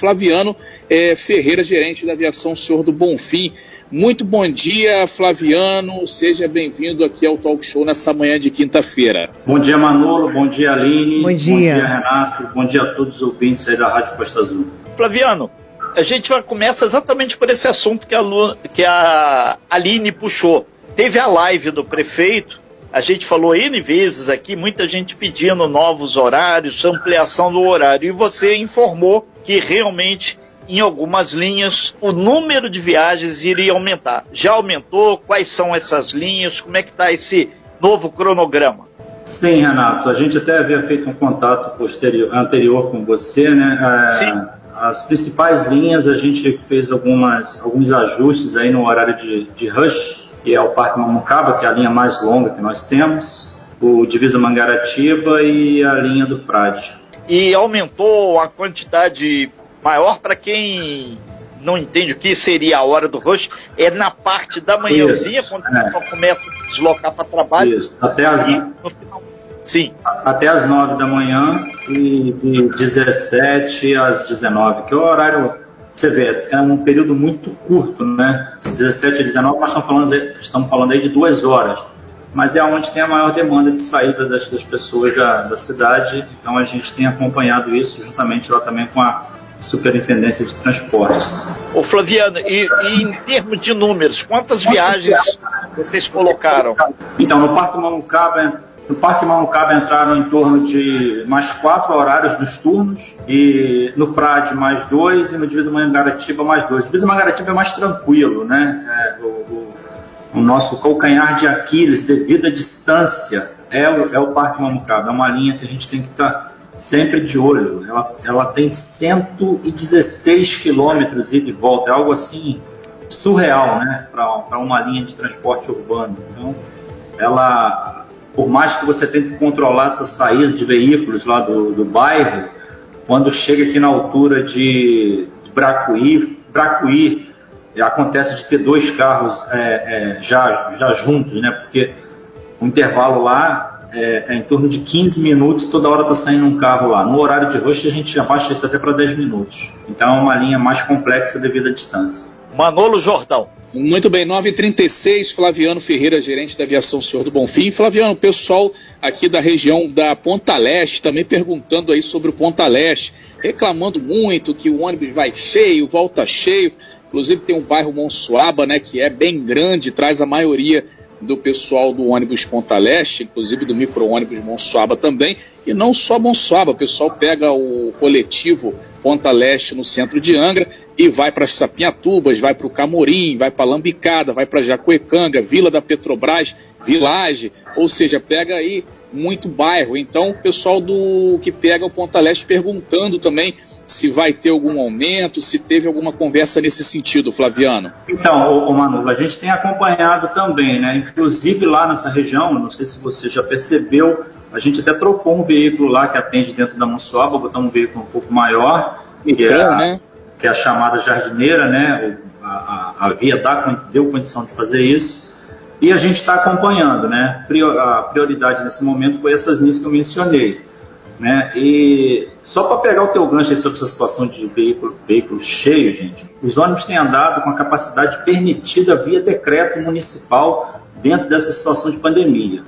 Flaviano é, Ferreira, gerente da aviação Senhor do Bonfim. Muito bom dia, Flaviano. Seja bem-vindo aqui ao Talk Show nessa manhã de quinta-feira. Bom dia, Manolo. Bom dia, Aline. Bom dia. Bom dia, Renato. Bom dia a todos os ouvintes aí da Rádio Costa Azul. Flaviano, a gente vai começar exatamente por esse assunto que a, Lu, que a Aline puxou. Teve a live do prefeito, a gente falou N vezes aqui, muita gente pedindo novos horários, ampliação do horário, e você informou que realmente em algumas linhas o número de viagens iria aumentar. Já aumentou? Quais são essas linhas? Como é que está esse novo cronograma? Sim, Renato. A gente até havia feito um contato posterior, anterior com você, né? É, Sim. As principais linhas a gente fez algumas, alguns ajustes aí no horário de, de rush, que é o Parque Mamucaba, que é a linha mais longa que nós temos, o Divisa Mangaratiba e a linha do Frade. E aumentou a quantidade maior para quem não entende o que seria a hora do rush, é na parte da manhãzinha, quando é. o pessoal começa a deslocar para trabalho. Isso, até as, final. Sim. Até as 9 da manhã e de 17 às 19, que é o horário, você vê, é um período muito curto, né? De 17 a 19, nós estamos falando, estamos falando aí de duas horas. Mas é onde tem a maior demanda de saída das, das pessoas da, da cidade, então a gente tem acompanhado isso juntamente lá também com a Superintendência de Transportes. Ô Flaviano, e, e, em termos de números, quantas viagens vocês colocaram? Então, no Parque Mamucaba, no Parque Mamucaba entraram em torno de mais quatro horários nos turnos, e no Frade mais dois, e no Divisa Mangaratiba mais dois. O Divisa Mangaratiba é mais tranquilo, né? É, o, o, nosso calcanhar de Aquiles, devido à distância, é o, é o Parque Mamucaba. É uma linha que a gente tem que estar tá sempre de olho. Ela, ela tem 116 quilômetros ida e volta, é algo assim surreal, né, para uma linha de transporte urbano. Então, ela, por mais que você tente controlar essa saída de veículos lá do, do bairro, quando chega aqui na altura de, de Bracuí, Bracuí acontece de ter dois carros é, é, já, já juntos, né, porque o intervalo lá é, é, em torno de 15 minutos, toda hora está saindo um carro lá. No horário de rush a gente abaixa isso até para 10 minutos. Então é uma linha mais complexa devido à distância. Manolo Jordão. Muito bem, 9h36, Flaviano Ferreira, gerente da aviação Senhor do Bonfim. Flaviano, pessoal aqui da região da Ponta Leste também perguntando aí sobre o Ponta Leste, reclamando muito que o ônibus vai cheio, volta cheio. Inclusive tem um bairro Monsuaba, né, que é bem grande, traz a maioria do pessoal do ônibus Ponta Leste, inclusive do micro-ônibus Monsuaba também, e não só Monsuaba, o pessoal pega o coletivo Ponta Leste no centro de Angra e vai para Sapinhatubas, vai para o Camorim, vai para Lambicada, vai para Jacuecanga, Vila da Petrobras, Village, ou seja, pega aí muito bairro. Então, o pessoal do que pega o Ponta Leste perguntando também se vai ter algum aumento, se teve alguma conversa nesse sentido, Flaviano. Então, o Manu, a gente tem acompanhado também, né? Inclusive lá nessa região, não sei se você já percebeu, a gente até trocou um veículo lá que atende dentro da Monsuaba, botar um veículo um pouco maior, que, é a, né? que é a chamada jardineira, né? A, a, a via dá, deu condição de fazer isso. E a gente está acompanhando, né? A prioridade nesse momento foi essas linhas que eu mencionei. Né? E só para pegar o teu gancho sobre essa situação de veículo, veículo cheio, gente, os ônibus têm andado com a capacidade permitida via decreto municipal dentro dessa situação de pandemia.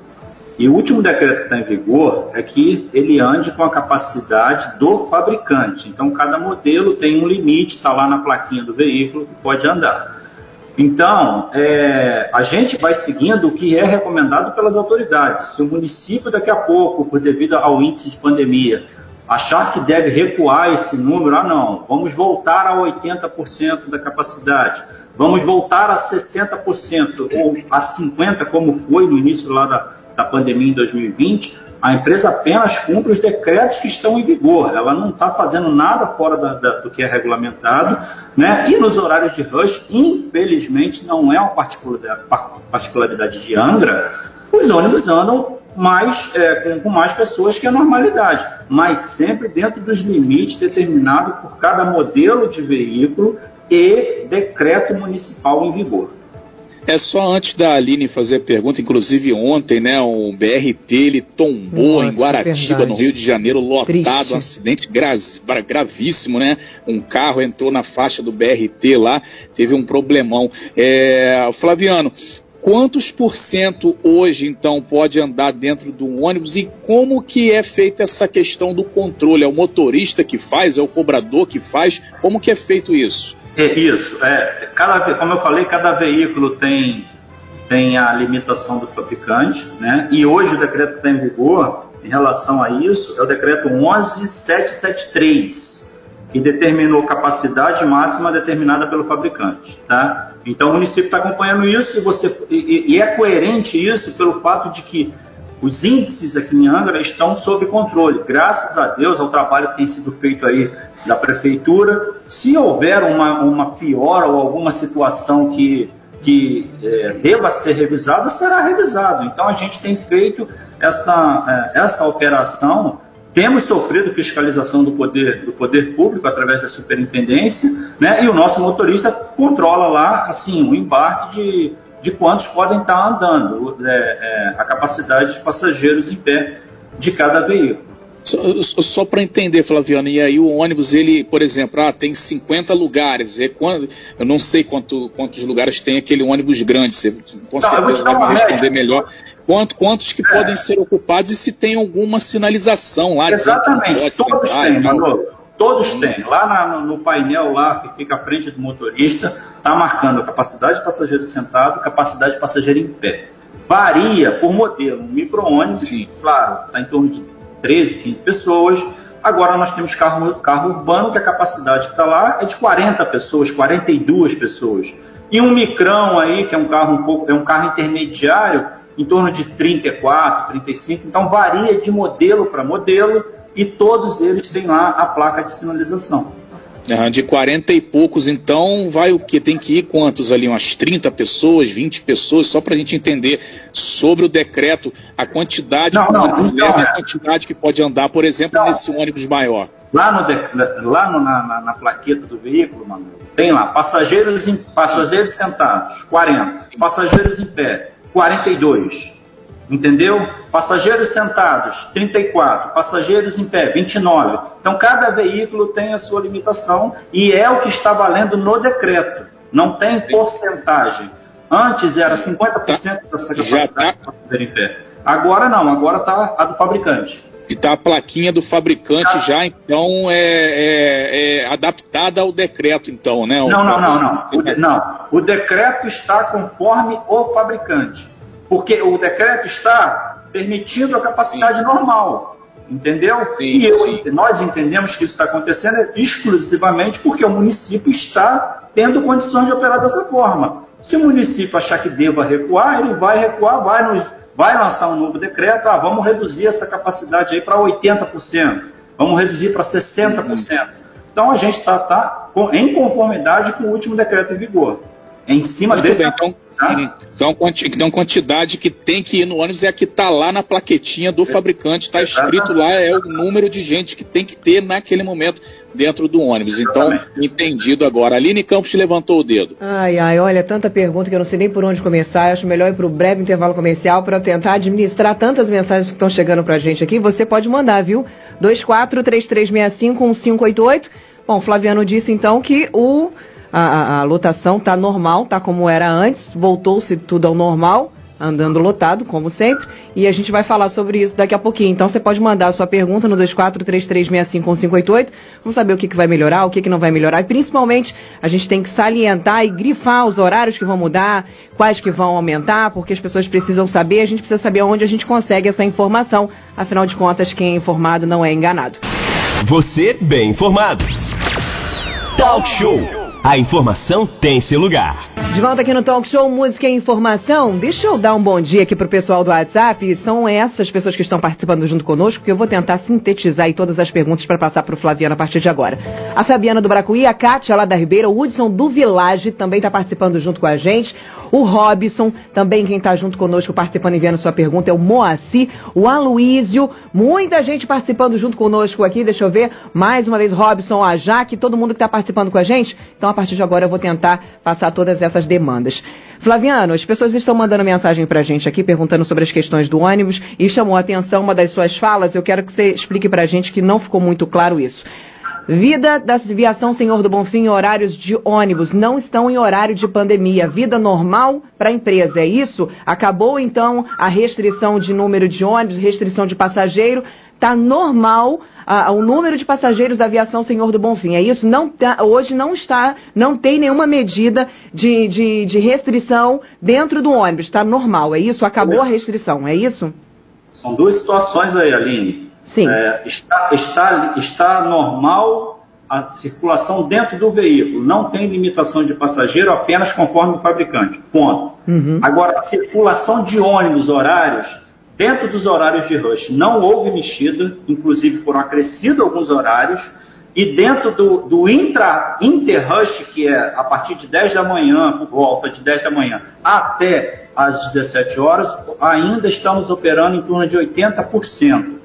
E o último decreto que está em vigor é que ele ande com a capacidade do fabricante. Então, cada modelo tem um limite, está lá na plaquinha do veículo que pode andar. Então, é, a gente vai seguindo o que é recomendado pelas autoridades. Se o município daqui a pouco, por devido ao índice de pandemia, achar que deve recuar esse número, ah não, vamos voltar a 80% da capacidade, vamos voltar a 60% ou a 50% como foi no início lá da, da pandemia em 2020, a empresa apenas cumpre os decretos que estão em vigor, ela não está fazendo nada fora da, da, do que é regulamentado, né? e nos horários de rush, infelizmente, não é uma particularidade, de Angra, os ônibus andam mais, é, com, com, mais pessoas que a normalidade, mas sempre dentro dos limites determinados por cada modelo de veículo e decreto municipal em vigor. É só antes da Aline fazer a pergunta, inclusive ontem, né, o BRT ele tombou Nossa, em Guaratiba, no Rio de Janeiro, lotado, Triste. um acidente gra gravíssimo, né? Um carro entrou na faixa do BRT lá, teve um problemão. É, Flaviano, quantos por cento hoje então pode andar dentro do ônibus e como que é feita essa questão do controle? É o motorista que faz, é o cobrador que faz? Como que é feito isso? É isso. É, cada, como eu falei, cada veículo tem, tem a limitação do fabricante, né? E hoje o decreto está em vigor em relação a isso é o decreto 11773, que determinou capacidade máxima determinada pelo fabricante, tá? Então o município está acompanhando isso e, você, e, e é coerente isso pelo fato de que os índices aqui em Angra estão sob controle, graças a Deus ao trabalho que tem sido feito aí da prefeitura. Se houver uma, uma pior ou alguma situação que, que é, deva ser revisada, será revisado. Então a gente tem feito essa, é, essa operação. Temos sofrido fiscalização do poder, do poder público através da superintendência, né? e o nosso motorista controla lá assim, o embarque de de quantos podem estar andando, é, é, a capacidade de passageiros em pé de cada veículo. Só, só para entender, Flaviano, e aí o ônibus, ele, por exemplo, ah, tem 50 lugares, é eu não sei quanto, quantos lugares tem aquele ônibus grande, você com tá, certeza vai responder melhor. Quanto, quantos que é. podem ser ocupados e se tem alguma sinalização lá? Exatamente, todos têm, Manolo. Todos têm. Lá na, no painel lá que fica à frente do motorista, está marcando a capacidade de passageiro sentado e capacidade de passageiro em pé. Varia por modelo. Um micro-ônibus, claro, está em torno de 13, 15 pessoas. Agora nós temos carro, carro urbano que a capacidade que está lá é de 40 pessoas, 42 pessoas. E um micrão aí, que é um carro um pouco, é um carro intermediário, em torno de 34, 35. Então varia de modelo para modelo e todos eles têm lá a placa de sinalização. de 40 e poucos, então, vai o que? Tem que ir quantos ali? Umas 30 pessoas, 20 pessoas, só para a gente entender sobre o decreto, a quantidade não, que não, ônibus então, a é. quantidade que pode andar, por exemplo, não. nesse ônibus maior. Lá, no de, lá no, na, na, na, plaqueta do veículo, mano, tem lá passageiros, em, passageiros sentados, 40. Passageiros em pé, 42. Entendeu? Passageiros sentados, 34. Passageiros em pé, 29. Então, cada veículo tem a sua limitação e é o que está valendo no decreto. Não tem porcentagem. Antes era 50% dessa capacidade tá. passageiro em pé. Agora não, agora está a do fabricante. E está a plaquinha do fabricante já, então, é, é, é, adaptada ao decreto, então, né? Não, não, não, não. O de, não. O decreto está conforme o fabricante porque o decreto está permitindo a capacidade sim. normal, entendeu? Sim, e eu, sim. nós entendemos que isso está acontecendo exclusivamente porque o município está tendo condições de operar dessa forma. Se o município achar que deva recuar, ele vai recuar, vai, nos, vai lançar um novo decreto, ah, vamos reduzir essa capacidade aí para 80%, vamos reduzir para 60%. Uhum. Então a gente está tá, em conformidade com o último decreto em vigor. Em cima Muito desse. Bem, então, então, então, quantidade que tem que ir no ônibus é a que está lá na plaquetinha do fabricante, está escrito lá, é o número de gente que tem que ter naquele momento dentro do ônibus. Então, entendido agora. Aline Campos levantou o dedo. Ai, ai, olha, tanta pergunta que eu não sei nem por onde começar. Eu acho melhor ir para o breve intervalo comercial para tentar administrar tantas mensagens que estão chegando para a gente aqui. Você pode mandar, viu? 2433651588. Bom, Flaviano disse então que o a, a, lotação está normal, está como era antes, voltou-se tudo ao normal, andando lotado, como sempre, e a gente vai falar sobre isso daqui a pouquinho. Então você pode mandar a sua pergunta no 2433651588, vamos saber o que, que vai melhorar, o que, que não vai melhorar, e principalmente a gente tem que salientar e grifar os horários que vão mudar, quais que vão aumentar, porque as pessoas precisam saber, a gente precisa saber onde a gente consegue essa informação, afinal de contas, quem é informado não é enganado. Você bem informado. Talk Show. A informação tem seu lugar. De volta aqui no Talk Show Música e Informação. Deixa eu dar um bom dia aqui pro pessoal do WhatsApp. São essas pessoas que estão participando junto conosco, que eu vou tentar sintetizar aí todas as perguntas para passar pro Flaviano a partir de agora. A Fabiana do Bracuí, a Kátia lá da Ribeira, o Hudson do Village também está participando junto com a gente. O Robson, também quem está junto conosco participando e enviando sua pergunta é o Moacir, o Aloísio, muita gente participando junto conosco aqui, deixa eu ver, mais uma vez Robson, a Jaque, todo mundo que está participando com a gente. Então a partir de agora eu vou tentar passar todas essas demandas. Flaviano, as pessoas estão mandando mensagem para a gente aqui perguntando sobre as questões do ônibus e chamou a atenção uma das suas falas. Eu quero que você explique para a gente que não ficou muito claro isso. Vida da aviação Senhor do Bonfim, horários de ônibus não estão em horário de pandemia. Vida normal para a empresa, é isso? Acabou então a restrição de número de ônibus, restrição de passageiro. Está normal a, o número de passageiros da aviação Senhor do Bonfim. É isso? Não tá, hoje não está, não tem nenhuma medida de, de, de restrição dentro do ônibus. Está normal, é isso? Acabou a restrição, é isso? São duas situações aí, Aline. Sim. É, está, está, está normal a circulação dentro do veículo. Não tem limitação de passageiro, apenas conforme o fabricante. Ponto. Uhum. Agora, circulação de ônibus horários, dentro dos horários de rush, não houve mexida, inclusive foram acrescidos alguns horários. E dentro do, do intra, inter-rush, que é a partir de 10 da manhã, por volta de 10 da manhã, até às 17 horas, ainda estamos operando em torno de 80%.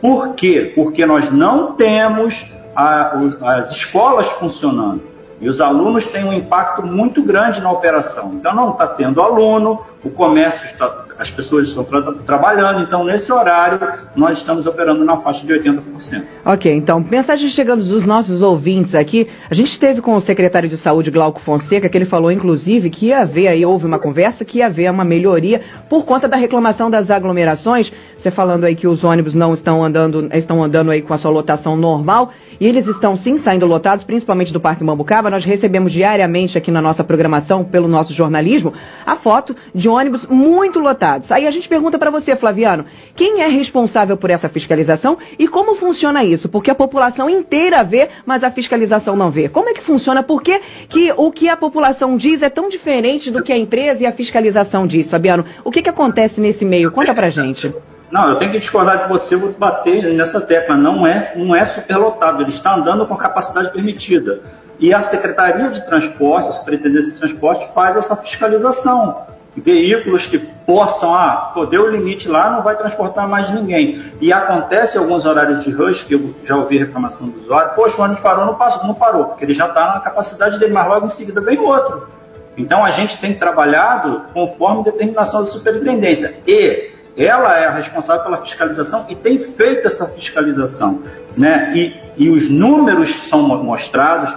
Por quê? Porque nós não temos a, as escolas funcionando. E os alunos têm um impacto muito grande na operação. Então não está tendo aluno, o comércio está, as pessoas estão tra trabalhando, então nesse horário nós estamos operando na faixa de 80%. Ok, então, mensagem chegando dos nossos ouvintes aqui. A gente esteve com o secretário de saúde, Glauco Fonseca, que ele falou, inclusive, que ia haver aí, houve uma conversa, que ia haver uma melhoria por conta da reclamação das aglomerações. Você falando aí que os ônibus não estão andando, estão andando aí com a sua lotação normal. E eles estão sim saindo lotados, principalmente do Parque Mambucaba. Nós recebemos diariamente aqui na nossa programação, pelo nosso jornalismo, a foto de ônibus muito lotados. Aí a gente pergunta para você, Flaviano, quem é responsável por essa fiscalização e como funciona isso? Porque a população inteira vê, mas a fiscalização não vê. Como é que funciona? Por que, que o que a população diz é tão diferente do que a empresa e a fiscalização diz, Fabiano? O que, que acontece nesse meio? Conta pra gente. Não, eu tenho que discordar de você, vou bater nessa tecla. Não é, não é superlotado, ele está andando com a capacidade permitida. E a Secretaria de Transporte, a Superintendência de Transporte, faz essa fiscalização. Veículos que possam, ah, pô, deu o limite lá, não vai transportar mais ninguém. E acontece alguns horários de rush, que eu já ouvi reclamação do usuário, poxa, o ônibus parou, não, passou, não parou, porque ele já está na capacidade dele, mas logo em seguida vem outro. Então a gente tem trabalhado conforme determinação da superintendência. E ela é a responsável pela fiscalização e tem feito essa fiscalização. Né? E, e os números são mostrados,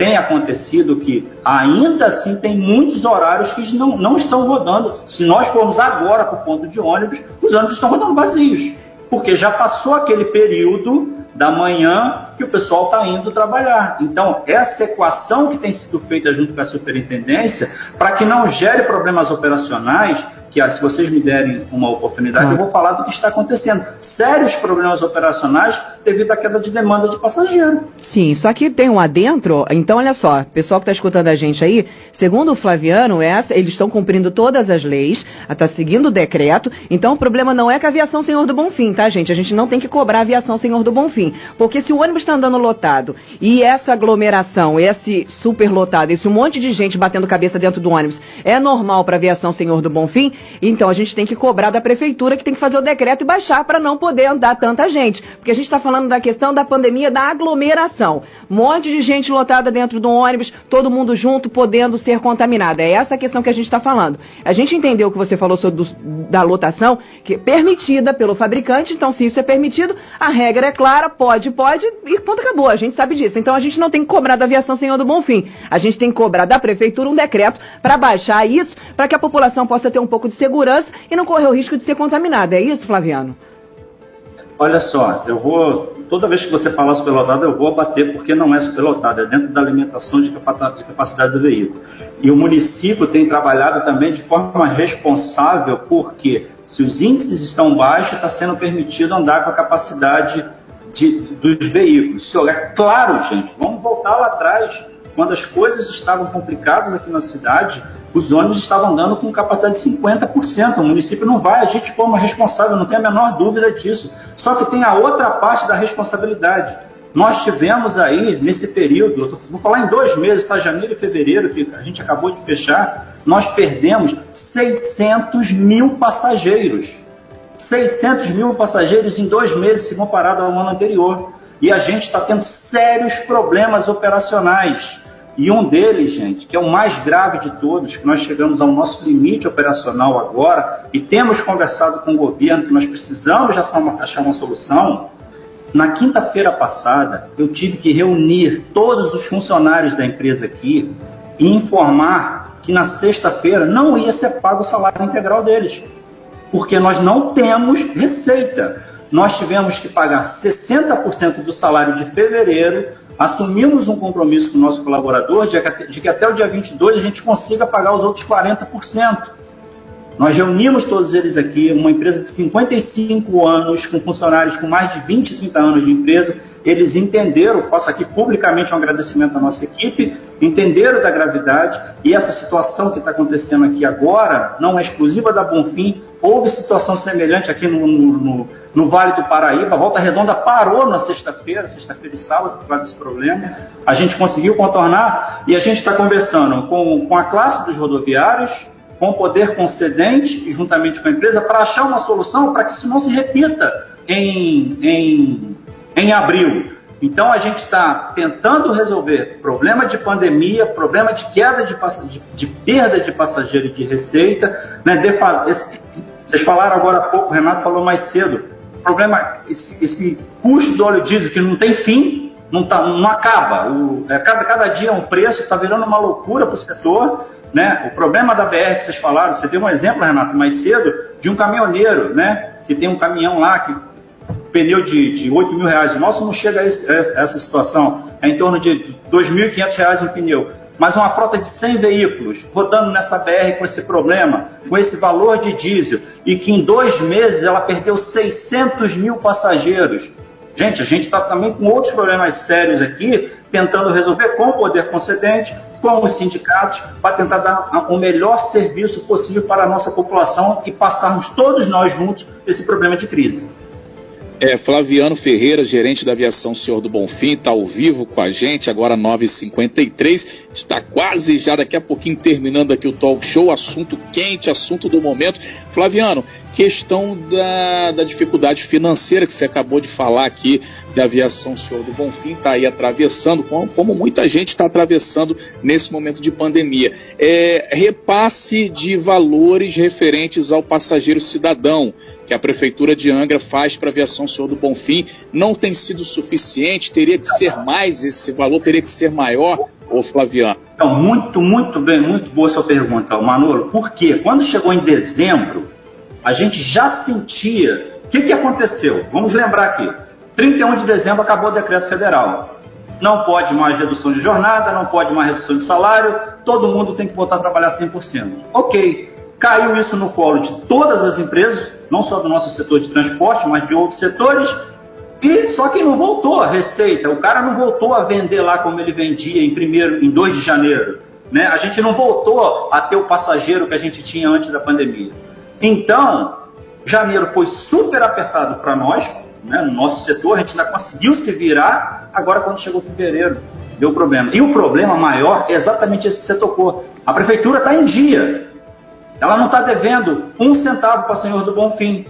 tem acontecido que ainda assim tem muitos horários que não, não estão rodando. Se nós formos agora para o ponto de ônibus, os ônibus estão rodando vazios, porque já passou aquele período da manhã que o pessoal está indo trabalhar. Então, essa equação que tem sido feita junto com a superintendência, para que não gere problemas operacionais, que ah, se vocês me derem uma oportunidade, eu vou falar do que está acontecendo. Sérios problemas operacionais devido à queda de demanda de passageiro. Sim, só que tem um adentro, então olha só, pessoal que está escutando a gente aí, segundo o Flaviano, essa, eles estão cumprindo todas as leis, está seguindo o decreto, então o problema não é com a aviação Senhor do Bonfim, tá gente? A gente não tem que cobrar a aviação Senhor do Bonfim, porque se o ônibus está andando lotado e essa aglomeração, esse super lotado, esse monte de gente batendo cabeça dentro do ônibus é normal para a aviação Senhor do Bonfim, então a gente tem que cobrar da prefeitura que tem que fazer o decreto e baixar para não poder andar tanta gente. Porque a gente está falando da questão da pandemia da aglomeração. Um monte de gente lotada dentro do ônibus, todo mundo junto, podendo ser contaminada. É essa a questão que a gente está falando. A gente entendeu o que você falou sobre do, da lotação, que é permitida pelo fabricante, então se isso é permitido, a regra é clara, pode, pode, e ponto acabou. A gente sabe disso. Então a gente não tem que cobrar da aviação Senhor do Bonfim. A gente tem que cobrar da prefeitura um decreto para baixar isso, para que a população possa ter um pouco de segurança e não correr o risco de ser contaminada. É isso, Flaviano? Olha só, eu vou. Toda vez que você falar superlotado, eu vou abater porque não é superlotado, é dentro da alimentação de capacidade do veículo. E o município tem trabalhado também de forma responsável, porque se os índices estão baixos, está sendo permitido andar com a capacidade de, dos veículos. É claro, gente, vamos voltar lá atrás. Quando as coisas estavam complicadas aqui na cidade, os ônibus estavam andando com capacidade de 50%. O município não vai agir de forma responsável, não tem a menor dúvida disso. Só que tem a outra parte da responsabilidade. Nós tivemos aí, nesse período, vou falar em dois meses, tá? janeiro e fevereiro, que a gente acabou de fechar, nós perdemos 600 mil passageiros. 600 mil passageiros em dois meses, se comparado ao ano anterior. E a gente está tendo sérios problemas operacionais E um deles, gente, que é o mais grave de todos, que nós chegamos ao nosso limite operacional agora e temos conversado com o governo que nós precisamos achar uma solução. Na quinta-feira passada, eu tive que reunir todos os funcionários da empresa aqui e informar que na sexta-feira não ia ser pago o salário integral deles, porque nós não temos receita. Nós tivemos que pagar 60% do salário de fevereiro, assumimos um compromisso com o nosso colaborador de que até o dia 22 a gente consiga pagar os outros 40%. Nós reunimos todos eles aqui, uma empresa de 55 anos, com funcionários com mais de 20, 30 anos de empresa. Eles entenderam, faço aqui publicamente um agradecimento à nossa equipe, entenderam da gravidade e essa situação que está acontecendo aqui agora não é exclusiva da Bonfim. Houve situação semelhante aqui no, no, no Vale do Paraíba. A Volta Redonda parou na sexta-feira, sexta-feira e sábado, por causa desse problema. A gente conseguiu contornar e a gente está conversando com, com a classe dos rodoviários, com o poder concedente e juntamente com a empresa para achar uma solução para que isso não se repita em, em, em abril. Então a gente está tentando resolver problema de pandemia, problema de queda de, de, de perda de passageiro e de receita. Né? De, esse, vocês falaram agora há pouco, o Renato falou mais cedo, problema, esse, esse custo do óleo diesel que não tem fim, não, tá, não acaba. O, é, cada, cada dia é um preço, está virando uma loucura para o setor. Né? O problema da BR que vocês falaram, você deu um exemplo, Renato, mais cedo, de um caminhoneiro, né? que tem um caminhão lá que pneu de, de 8 mil reais. O nosso não chega a, esse, a essa situação, é em torno de 2.500 reais um pneu. Mas uma frota de 100 veículos rodando nessa BR com esse problema, com esse valor de diesel, e que em dois meses ela perdeu 600 mil passageiros. Gente, a gente está também com outros problemas sérios aqui, tentando resolver com o poder concedente, com os sindicatos, para tentar dar o melhor serviço possível para a nossa população e passarmos todos nós juntos esse problema de crise. É, Flaviano Ferreira, gerente da aviação Senhor do Bonfim, está ao vivo com a gente, agora 9h53. Está quase já daqui a pouquinho terminando aqui o talk show, assunto quente, assunto do momento. Flaviano, questão da, da dificuldade financeira que você acabou de falar aqui da aviação Senhor do Bonfim, está aí atravessando, como, como muita gente está atravessando nesse momento de pandemia. É, repasse de valores referentes ao passageiro cidadão que a Prefeitura de Angra faz para a aviação Senhor do Bonfim não tem sido suficiente, teria que ser mais esse valor, teria que ser maior, ô Flaviano? Então, muito, muito bem, muito boa sua pergunta, Manolo. Por quê? Quando chegou em dezembro, a gente já sentia. O que, que aconteceu? Vamos lembrar aqui. 31 de dezembro acabou o decreto federal. Não pode mais redução de jornada, não pode mais redução de salário, todo mundo tem que voltar a trabalhar 100%. Ok, caiu isso no colo de todas as empresas, não só do nosso setor de transporte, mas de outros setores. E só que não voltou a receita, o cara não voltou a vender lá como ele vendia em primeiro, em 2 de janeiro. Né? A gente não voltou a ter o passageiro que a gente tinha antes da pandemia. Então, janeiro foi super apertado para nós, né? no nosso setor, a gente ainda conseguiu se virar, agora quando chegou fevereiro, deu problema. E o problema maior é exatamente esse que você tocou. A prefeitura está em dia. Ela não está devendo um centavo para o Senhor do Bonfim.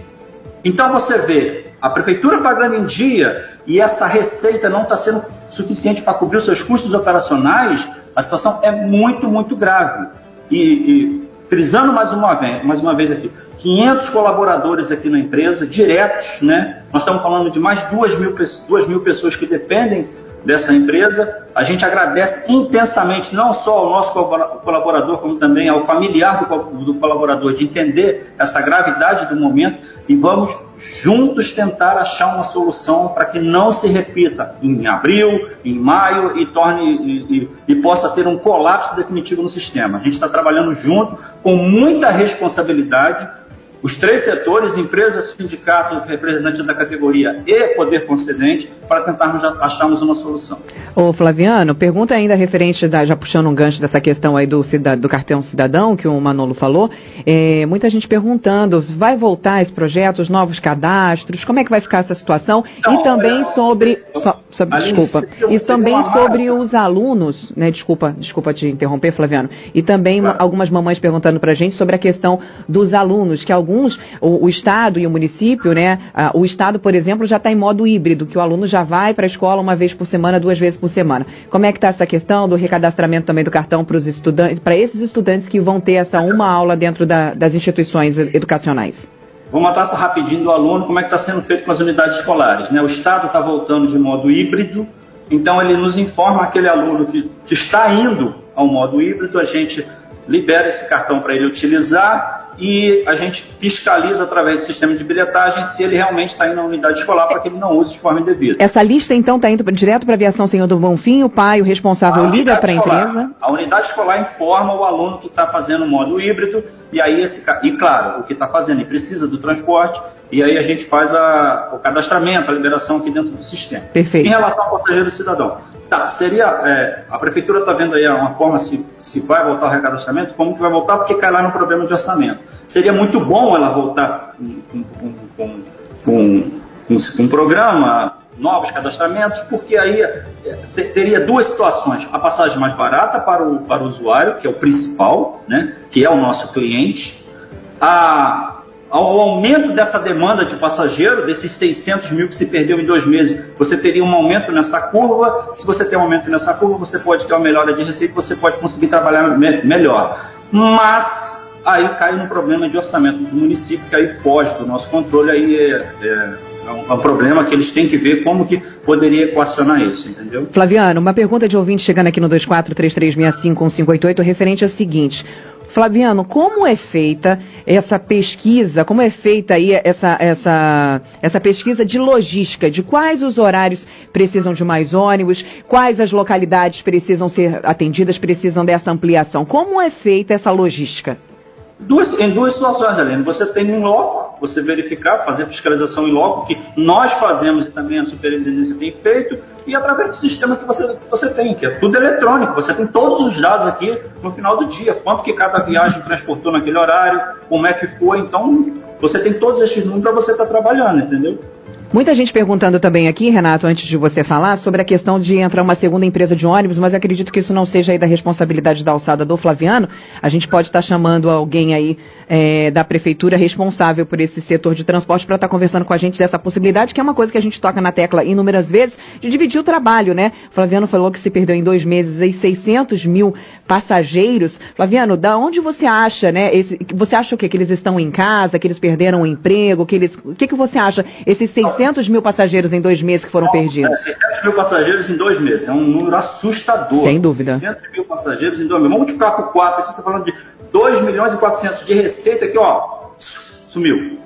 Então você vê a prefeitura pagando em dia e essa receita não está sendo suficiente para cobrir os seus custos operacionais, a situação é muito, muito grave. E, e frisando mais uma vez, mais uma vez aqui, 500 colaboradores aqui na empresa, diretos, né? Nós estamos falando de mais 2 mil, 2 mil pessoas que dependem dessa empresa. A gente agradece intensamente não só ao nosso colaborador, como também ao familiar do, colaborador, de entender essa gravidade do momento e vamos juntos tentar achar uma solução para que não se repita em abril, em maio e torne e, e, e possa ter um colapso definitivo no sistema. A gente está trabalhando junto com muita responsabilidade os três setores, empresa, sindicato, representante da categoria e poder concedente, para tentarmos acharmos uma solução. Ô Flaviano, pergunta ainda referente, da, já puxando um gancho dessa questão aí do, do cartão cidadão, que o Manolo falou, é, muita gente perguntando, vai voltar esse projeto, os novos cadastros, como é que vai ficar essa situação? Não, e também é, sobre, so, sobre desculpa, e também sobre os alunos, né, desculpa, desculpa te interromper, Flaviano, e também claro. algumas mamães perguntando para a gente sobre a questão dos alunos, que alguns alguns, o, o Estado e o município, né? Ah, o Estado, por exemplo, já está em modo híbrido, que o aluno já vai para a escola uma vez por semana, duas vezes por semana. Como é que está essa questão do recadastramento também do cartão para os estudantes, para esses estudantes que vão ter essa uma aula dentro da, das instituições educacionais? Vou matar essa rapidinho do aluno, como é que está sendo feito com as unidades escolares. Né? O Estado está voltando de modo híbrido, então ele nos informa aquele aluno que, que está indo ao modo híbrido, a gente libera esse cartão para ele utilizar e a gente fiscaliza através do sistema de bilhetagem se ele realmente está indo na unidade escolar para que ele não use de forma indevida. Essa lista então está indo direto para a aviação Senhor do Bonfim, o pai, o responsável liga para a empresa? A unidade escolar informa o aluno que está fazendo o modo híbrido e aí esse e claro, o que está fazendo e precisa do transporte e aí a gente faz a, o cadastramento, a liberação aqui dentro do sistema. Perfeito. Em relação ao passageiro cidadão, Tá, seria. É, a prefeitura está vendo aí uma forma se, se vai voltar o recadastramento, como que vai voltar, porque cai lá no problema de orçamento. Seria muito bom ela voltar com, com, com, com um programa, novos cadastramentos, porque aí é, teria duas situações. A passagem mais barata para o, para o usuário, que é o principal, né, que é o nosso cliente. A, ao aumento dessa demanda de passageiro, desses 600 mil que se perdeu em dois meses, você teria um aumento nessa curva. Se você tem um aumento nessa curva, você pode ter uma melhora de receita, você pode conseguir trabalhar me melhor. Mas aí cai no problema de orçamento do município, que aí foge do nosso controle, aí é, é, é um, é um, problema que eles têm que ver como que poderia equacionar isso, entendeu? Flaviano, uma pergunta de ouvinte chegando aqui no 2433651588 referente ao seguinte. Flaviano, como é feita essa pesquisa, como é feita aí essa, essa, essa pesquisa de logística, de quais os horários precisam de mais ônibus, quais as localidades precisam ser atendidas, precisam dessa ampliação? Como é feita essa logística? Duas, em duas situações, Helena. Você tem um loco, você verificar, fazer fiscalização em loco, que nós fazemos e também a superintendência tem feito, e através do sistema que você, que você tem, que é tudo eletrônico. Você tem todos os dados aqui no final do dia. Quanto que cada viagem transportou naquele horário, como é que foi. Então, você tem todos esses números para você estar tá trabalhando, entendeu? Muita gente perguntando também aqui, Renato, antes de você falar, sobre a questão de entrar uma segunda empresa de ônibus, mas eu acredito que isso não seja aí da responsabilidade da alçada do Flaviano. A gente pode estar chamando alguém aí é, da prefeitura responsável por esse setor de transporte para estar conversando com a gente dessa possibilidade, que é uma coisa que a gente toca na tecla inúmeras vezes, de dividir o trabalho, né? Flaviano falou que se perdeu em dois meses aí 600 mil passageiros. Flaviano, da onde você acha, né? Esse, você acha o quê? Que eles estão em casa, que eles perderam o emprego, que eles... O que, que você acha? Esses 600 600 mil passageiros em dois meses que foram Não, perdidos. É, 600 mil passageiros em dois meses. É um número assustador. Sem dúvida. 600 mil passageiros em dois meses. Vamos multiplicar por 4. Você está falando de 2 milhões e 400 de receita aqui, ó. Sumiu.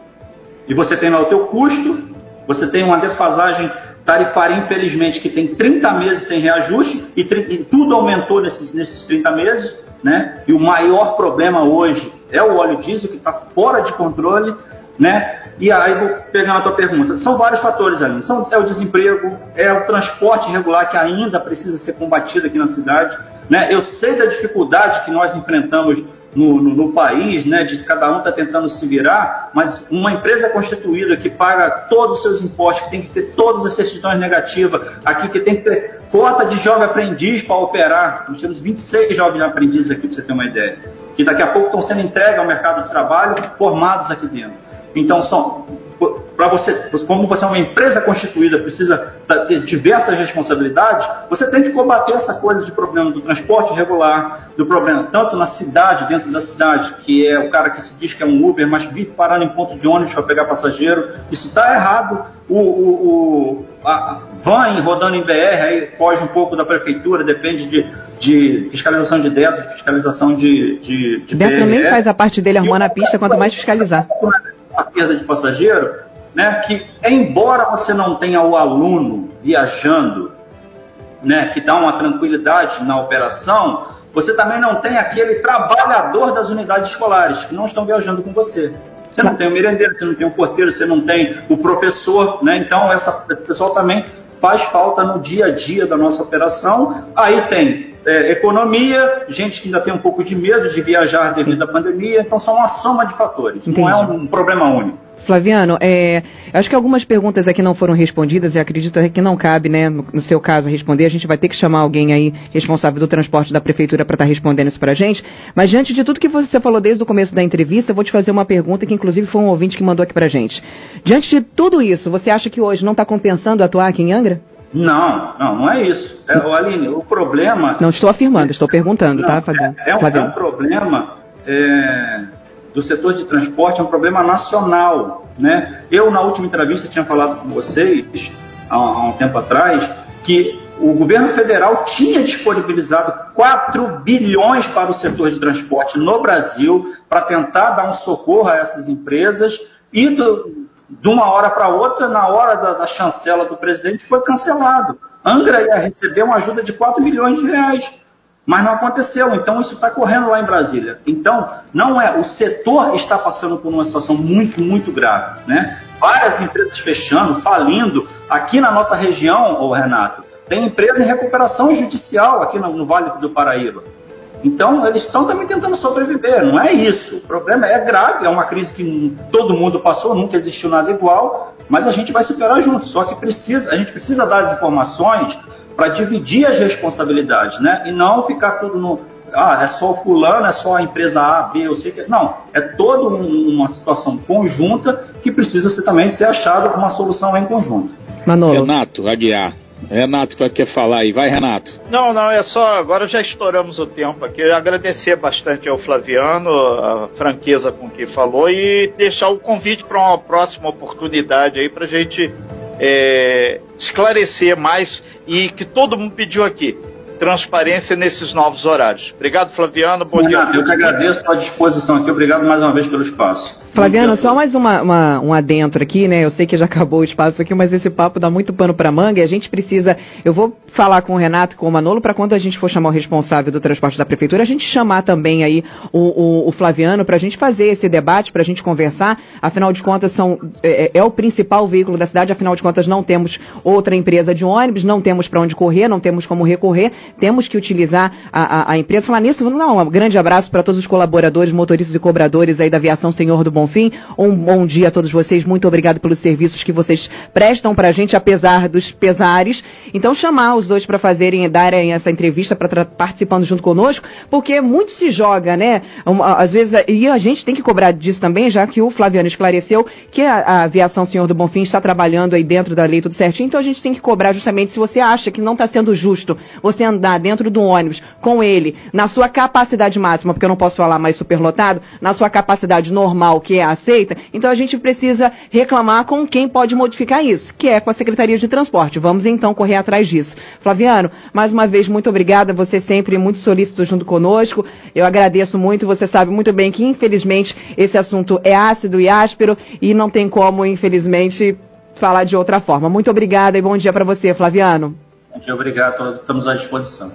E você tem lá o teu custo, você tem uma defasagem tarifária, infelizmente, que tem 30 meses sem reajuste e, e tudo aumentou nesses, nesses 30 meses. Né? E o maior problema hoje é o óleo diesel, que está fora de controle. Né? E aí vou pegar na tua pergunta. São vários fatores ali. São, é o desemprego, é o transporte irregular que ainda precisa ser combatido aqui na cidade. Né? Eu sei da dificuldade que nós enfrentamos no, no, no país, né, de cada um está tentando se virar, mas uma empresa constituída que paga todos os seus impostos, que tem que ter todas as certidões negativas, aqui que tem que ter cota de jovem aprendiz para operar. Nós temos 26 jovens aprendizes aqui, para você ter uma ideia, que daqui a pouco estão sendo entregues ao mercado de trabalho, formados aqui dentro. Então, são para você, como você é uma empresa constituída, precisa ter diversas responsabilidades, você tem que combater essa coisa de problema do transporte regular, do problema tanto na cidade, dentro da cidade, que é o cara que se diz que é um Uber, mas vive parando em ponto de ônibus para pegar passageiro. Isso está errado. O, o, o a van rodando em BR aí foge um pouco da prefeitura, depende de, de fiscalização de dentro, fiscalização de, de, de Dentro BR. nem faz a parte dele arrumar na pista, quanto mais fiscalizar a perda de passageiro, né, que embora você não tenha o aluno viajando, né, que dá uma tranquilidade na operação, você também não tem aquele trabalhador das unidades escolares que não estão viajando com você. Você não tem o merendeiro, você não tem o porteiro, você não tem o professor, né? Então essa, esse pessoal também faz falta no dia a dia da nossa operação. Aí tem é, economia, gente que ainda tem um pouco de medo de viajar devido Sim. à pandemia, então são uma soma de fatores, Entendi. não é um, um problema único. Flaviano, é, acho que algumas perguntas aqui não foram respondidas e acredito que não cabe, né, no, no, seu caso, responder. A gente vai ter que chamar alguém aí responsável do transporte da prefeitura para estar tá respondendo isso para a gente. Mas diante de tudo que você falou desde o começo da entrevista, eu vou te fazer uma pergunta que inclusive foi um ouvinte que mandou aqui para a gente. Diante de tudo isso, você acha que hoje não está compensando atuar aqui em Angra? Não, não, não é isso. É, o Aline, o problema. Não estou afirmando, estou perguntando, tá, não, tá, Fabiano? É, é, um, é um problema é, do setor de transporte, é um problema nacional. Né? Eu, na última entrevista, tinha falado com vocês, há, há um tempo atrás, que o governo federal tinha disponibilizado 4 bilhões para o setor de transporte no Brasil para tentar dar um socorro a essas empresas e do, de uma hora para outra, na hora da, da, chancela do presidente, foi cancelado. Angra ia receber uma ajuda de 4 milhões de reais, mas não aconteceu. Então isso está correndo lá em Brasília. Então não é, o setor está passando por uma situação muito, muito grave, né? Várias empresas fechando, falindo. Aqui na nossa região, ô Renato, tem empresa em recuperação judicial aqui no, no Vale do Paraíba. Então, eles estão também tentando sobreviver, não é isso. O problema é grave, é uma crise que todo mundo passou, nunca existiu nada igual, mas a gente vai superar juntos. Só que precisa, a gente precisa dar as informações para dividir as responsabilidades, né? E não ficar tudo no. Ah, é só o fulano, é só a empresa A, B, eu sei que. Não, é toda um, uma situação conjunta que precisa ser, também ser achada uma solução em conjunto. Manolo. Renato Aguiar. Renato quer falar aí. Vai, Renato. Não, não, é só. Agora já estouramos o tempo aqui. Agradecer bastante ao Flaviano, a franqueza com que falou e deixar o convite para uma próxima oportunidade aí para a gente é, esclarecer mais e que todo mundo pediu aqui transparência nesses novos horários. Obrigado, Flaviano. Bom Renato, dia. Eu que agradeço a disposição aqui. Obrigado mais uma vez pelo espaço. Flaviano, só mais uma, uma, um adentro aqui, né? Eu sei que já acabou o espaço aqui, mas esse papo dá muito pano para manga e a gente precisa. Eu vou falar com o Renato e com o Manolo para quando a gente for chamar o responsável do transporte da prefeitura, a gente chamar também aí o, o, o Flaviano para a gente fazer esse debate, para a gente conversar. Afinal de contas, são, é, é, o principal veículo da cidade, afinal de contas, não temos outra empresa de ônibus, não temos para onde correr, não temos como recorrer, temos que utilizar a, a, a empresa. Falar nisso, não, um grande abraço para todos os colaboradores, motoristas e cobradores aí da aviação Senhor do Bom Bonfim. Um bom dia a todos vocês. Muito obrigado pelos serviços que vocês prestam para a gente, apesar dos pesares. Então, chamar os dois para fazerem, darem essa entrevista, para participando junto conosco, porque muito se joga, né? Às vezes, e a gente tem que cobrar disso também, já que o Flaviano esclareceu que a, a aviação Senhor do Bonfim está trabalhando aí dentro da lei tudo certinho. Então, a gente tem que cobrar justamente se você acha que não está sendo justo você andar dentro do ônibus com ele, na sua capacidade máxima, porque eu não posso falar mais superlotado, na sua capacidade normal, que é aceita, então a gente precisa reclamar com quem pode modificar isso, que é com a Secretaria de Transporte. Vamos então correr atrás disso. Flaviano, mais uma vez, muito obrigada. Você sempre muito solícito junto conosco. Eu agradeço muito. Você sabe muito bem que, infelizmente, esse assunto é ácido e áspero e não tem como, infelizmente, falar de outra forma. Muito obrigada e bom dia para você, Flaviano. Dia, obrigado. Estamos à disposição.